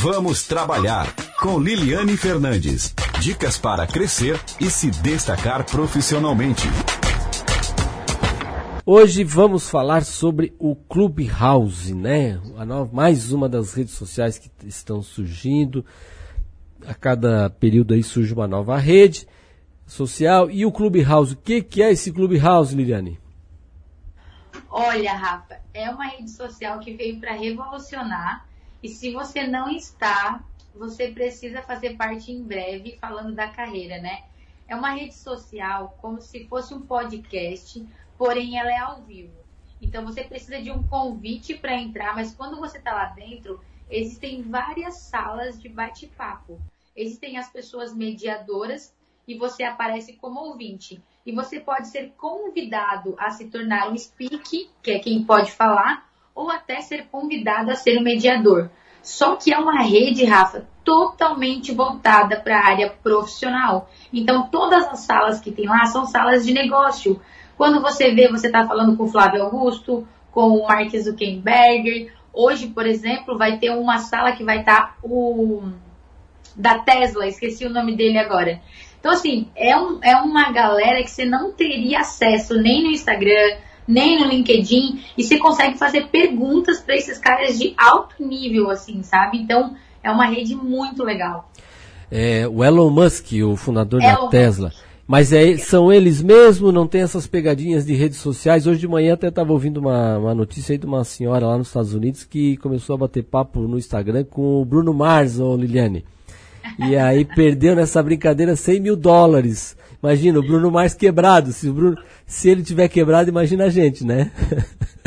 Vamos trabalhar com Liliane Fernandes. Dicas para crescer e se destacar profissionalmente. Hoje vamos falar sobre o Clubhouse, né? Nova, mais uma das redes sociais que estão surgindo. A cada período aí surge uma nova rede social. E o Clubhouse, o que, que é esse Clubhouse, Liliane? Olha, Rafa, é uma rede social que veio para revolucionar. E se você não está, você precisa fazer parte em breve, falando da carreira, né? É uma rede social como se fosse um podcast, porém ela é ao vivo. Então você precisa de um convite para entrar, mas quando você está lá dentro, existem várias salas de bate-papo. Existem as pessoas mediadoras e você aparece como ouvinte. E você pode ser convidado a se tornar um speak, que é quem pode falar, ou até ser convidado a ser um mediador. Só que é uma rede, Rafa, totalmente voltada para a área profissional. Então, todas as salas que tem lá são salas de negócio. Quando você vê, você está falando com o Flávio Augusto, com o Mark Zuckerberg. Hoje, por exemplo, vai ter uma sala que vai estar tá o da Tesla, esqueci o nome dele agora. Então, assim, é, um, é uma galera que você não teria acesso nem no Instagram, nem no LinkedIn, e você consegue fazer perguntas para esses caras de alto nível, assim, sabe? Então, é uma rede muito legal. É, o Elon Musk, o fundador Elon da Tesla. Musk. Mas é, são eles mesmo, não tem essas pegadinhas de redes sociais. Hoje de manhã até estava ouvindo uma, uma notícia aí de uma senhora lá nos Estados Unidos que começou a bater papo no Instagram com o Bruno Mars, ou Liliane. E aí perdeu nessa brincadeira 100 mil dólares. Imagina, o Bruno mais quebrado. Se, o Bruno, se ele tiver quebrado, imagina a gente, né?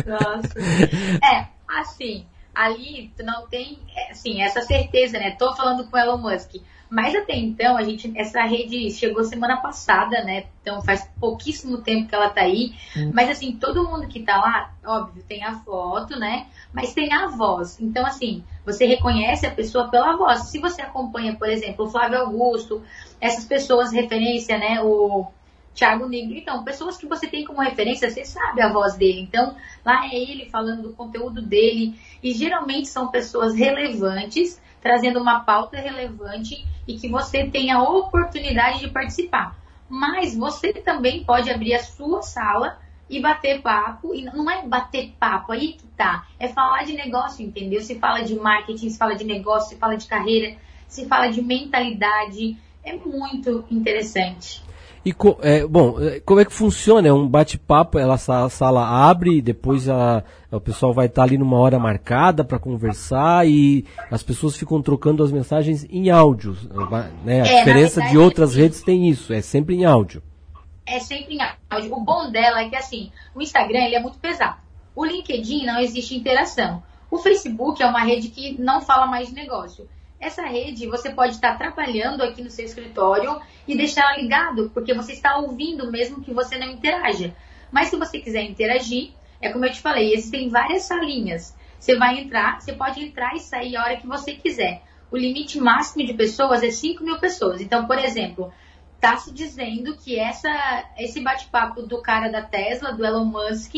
Nossa. É, assim, ali tu não tem, é, assim, essa certeza, né? Tô falando com o Elon Musk. Mas até então, a gente, essa rede chegou semana passada, né? Então faz pouquíssimo tempo que ela tá aí. Hum. Mas assim, todo mundo que tá lá, óbvio, tem a foto, né? Mas tem a voz. Então, assim, você reconhece a pessoa pela voz. Se você acompanha, por exemplo, o Flávio Augusto, essas pessoas, referência, né? O Thiago Negro. Então, pessoas que você tem como referência, você sabe a voz dele. Então, lá é ele falando do conteúdo dele. E geralmente são pessoas relevantes, trazendo uma pauta relevante e que você tem a oportunidade de participar. Mas você também pode abrir a sua sala e bater papo. E não é bater papo, aí que tá. É falar de negócio, entendeu? Se fala de marketing, se fala de negócio, se fala de carreira, se fala de mentalidade. É muito interessante. E é, bom, é, como é que funciona? É um bate-papo, ela a sala abre e depois a, o pessoal vai estar ali numa hora marcada para conversar e as pessoas ficam trocando as mensagens em áudio. Né? A é, diferença verdade, de outras redes tem isso, é sempre em áudio. É sempre em áudio. O bom dela é que assim, o Instagram ele é muito pesado. O LinkedIn não existe interação. O Facebook é uma rede que não fala mais de negócio. Essa rede você pode estar trabalhando aqui no seu escritório e deixar ligado, porque você está ouvindo mesmo que você não interaja. Mas se você quiser interagir, é como eu te falei, existem várias salinhas. Você vai entrar, você pode entrar e sair a hora que você quiser. O limite máximo de pessoas é 5 mil pessoas. Então, por exemplo, está se dizendo que essa, esse bate-papo do cara da Tesla, do Elon Musk,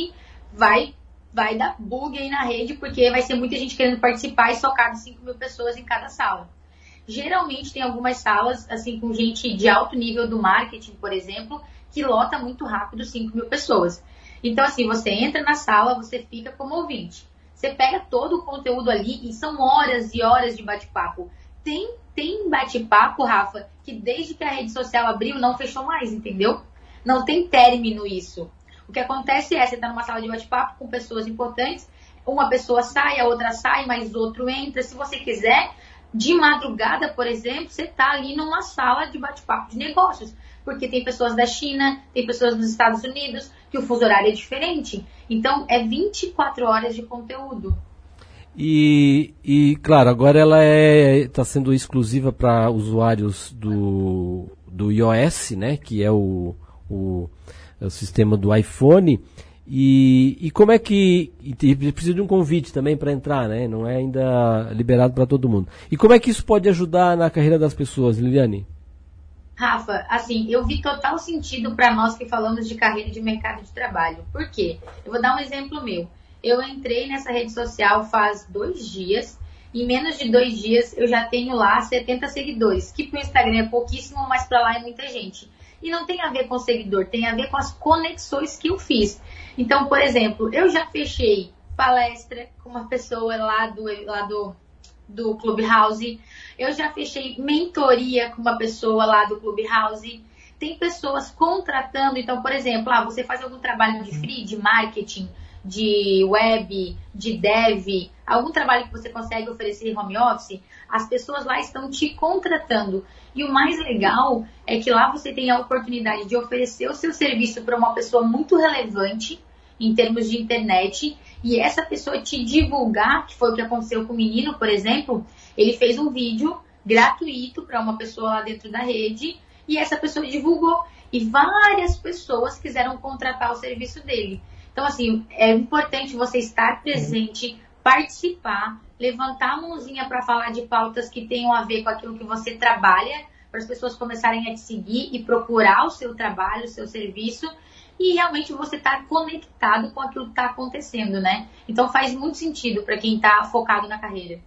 vai vai dar bug aí na rede, porque vai ser muita gente querendo participar e só cabe 5 mil pessoas em cada sala. Geralmente tem algumas salas, assim, com gente de alto nível do marketing, por exemplo, que lota muito rápido 5 mil pessoas. Então, assim, você entra na sala, você fica como ouvinte. Você pega todo o conteúdo ali e são horas e horas de bate-papo. Tem, tem bate-papo, Rafa, que desde que a rede social abriu não fechou mais, entendeu? Não tem término isso. O que acontece é, você está numa sala de bate-papo com pessoas importantes, uma pessoa sai, a outra sai, mas outro entra. Se você quiser, de madrugada, por exemplo, você está ali numa sala de bate-papo de negócios. Porque tem pessoas da China, tem pessoas dos Estados Unidos, que o fuso horário é diferente. Então, é 24 horas de conteúdo. E, e claro, agora ela está é, sendo exclusiva para usuários do, do iOS, né? Que é o, o é o sistema do iPhone. E, e como é que. Precisa de um convite também para entrar, né? Não é ainda liberado para todo mundo. E como é que isso pode ajudar na carreira das pessoas, Liliane? Rafa, assim, eu vi total sentido para nós que falamos de carreira de mercado de trabalho. Por quê? Eu vou dar um exemplo meu. Eu entrei nessa rede social faz dois dias Em menos de dois dias eu já tenho lá 70 seguidores, que pro Instagram é pouquíssimo, mas para lá é muita gente. E não tem a ver com seguidor, tem a ver com as conexões que eu fiz. Então, por exemplo, eu já fechei palestra com uma pessoa lá do, lá do, do Clubhouse, eu já fechei mentoria com uma pessoa lá do Clubhouse. Tem pessoas contratando, então, por exemplo, ah, você faz algum trabalho de free, de marketing, de web, de dev, algum trabalho que você consegue oferecer home office, as pessoas lá estão te contratando. E o mais legal é que lá você tem a oportunidade de oferecer o seu serviço para uma pessoa muito relevante em termos de internet e essa pessoa te divulgar, que foi o que aconteceu com o menino, por exemplo, ele fez um vídeo gratuito para uma pessoa lá dentro da rede e essa pessoa divulgou e várias pessoas quiseram contratar o serviço dele. Então, assim, é importante você estar presente, participar, levantar a mãozinha para falar de pautas que tenham a ver com aquilo que você trabalha, para as pessoas começarem a te seguir e procurar o seu trabalho, o seu serviço, e realmente você estar tá conectado com aquilo que está acontecendo, né? Então faz muito sentido para quem está focado na carreira.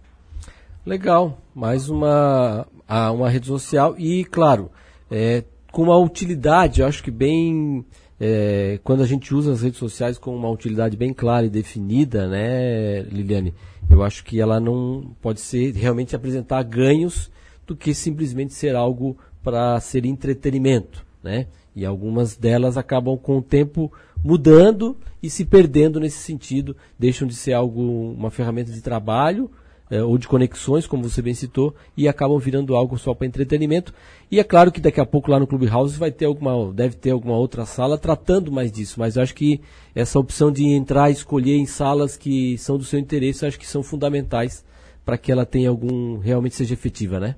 Legal, mais uma, uma rede social e, claro, é, com uma utilidade, acho que bem é, quando a gente usa as redes sociais com uma utilidade bem clara e definida, né, Liliane? Eu acho que ela não pode ser realmente apresentar ganhos do que simplesmente ser algo para ser entretenimento, né? E algumas delas acabam com o tempo mudando e se perdendo nesse sentido, deixam de ser algo uma ferramenta de trabalho é, ou de conexões, como você bem citou, e acabam virando algo só para entretenimento. E é claro que daqui a pouco lá no Clubhouse vai ter alguma, deve ter alguma outra sala tratando mais disso, mas eu acho que essa opção de entrar e escolher em salas que são do seu interesse, acho que são fundamentais para que ela tenha algum, realmente seja efetiva, né?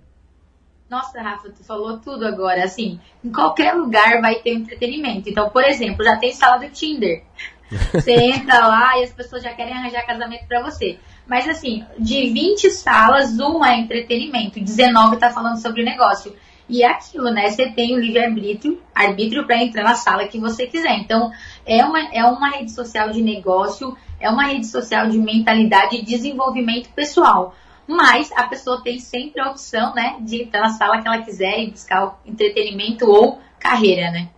Nossa, Rafa, tu falou tudo agora. Assim, em qualquer lugar vai ter entretenimento. Então, por exemplo, já tem sala do Tinder. Você entra lá e as pessoas já querem arranjar casamento para você. Mas assim, de 20 salas, uma é entretenimento, 19 está falando sobre negócio. E é aquilo, né? Você tem o livre-arbítrio arbítrio para entrar na sala que você quiser. Então, é uma, é uma rede social de negócio, é uma rede social de mentalidade e desenvolvimento pessoal. Mas a pessoa tem sempre a opção, né, de entrar na sala que ela quiser e buscar entretenimento ou carreira, né?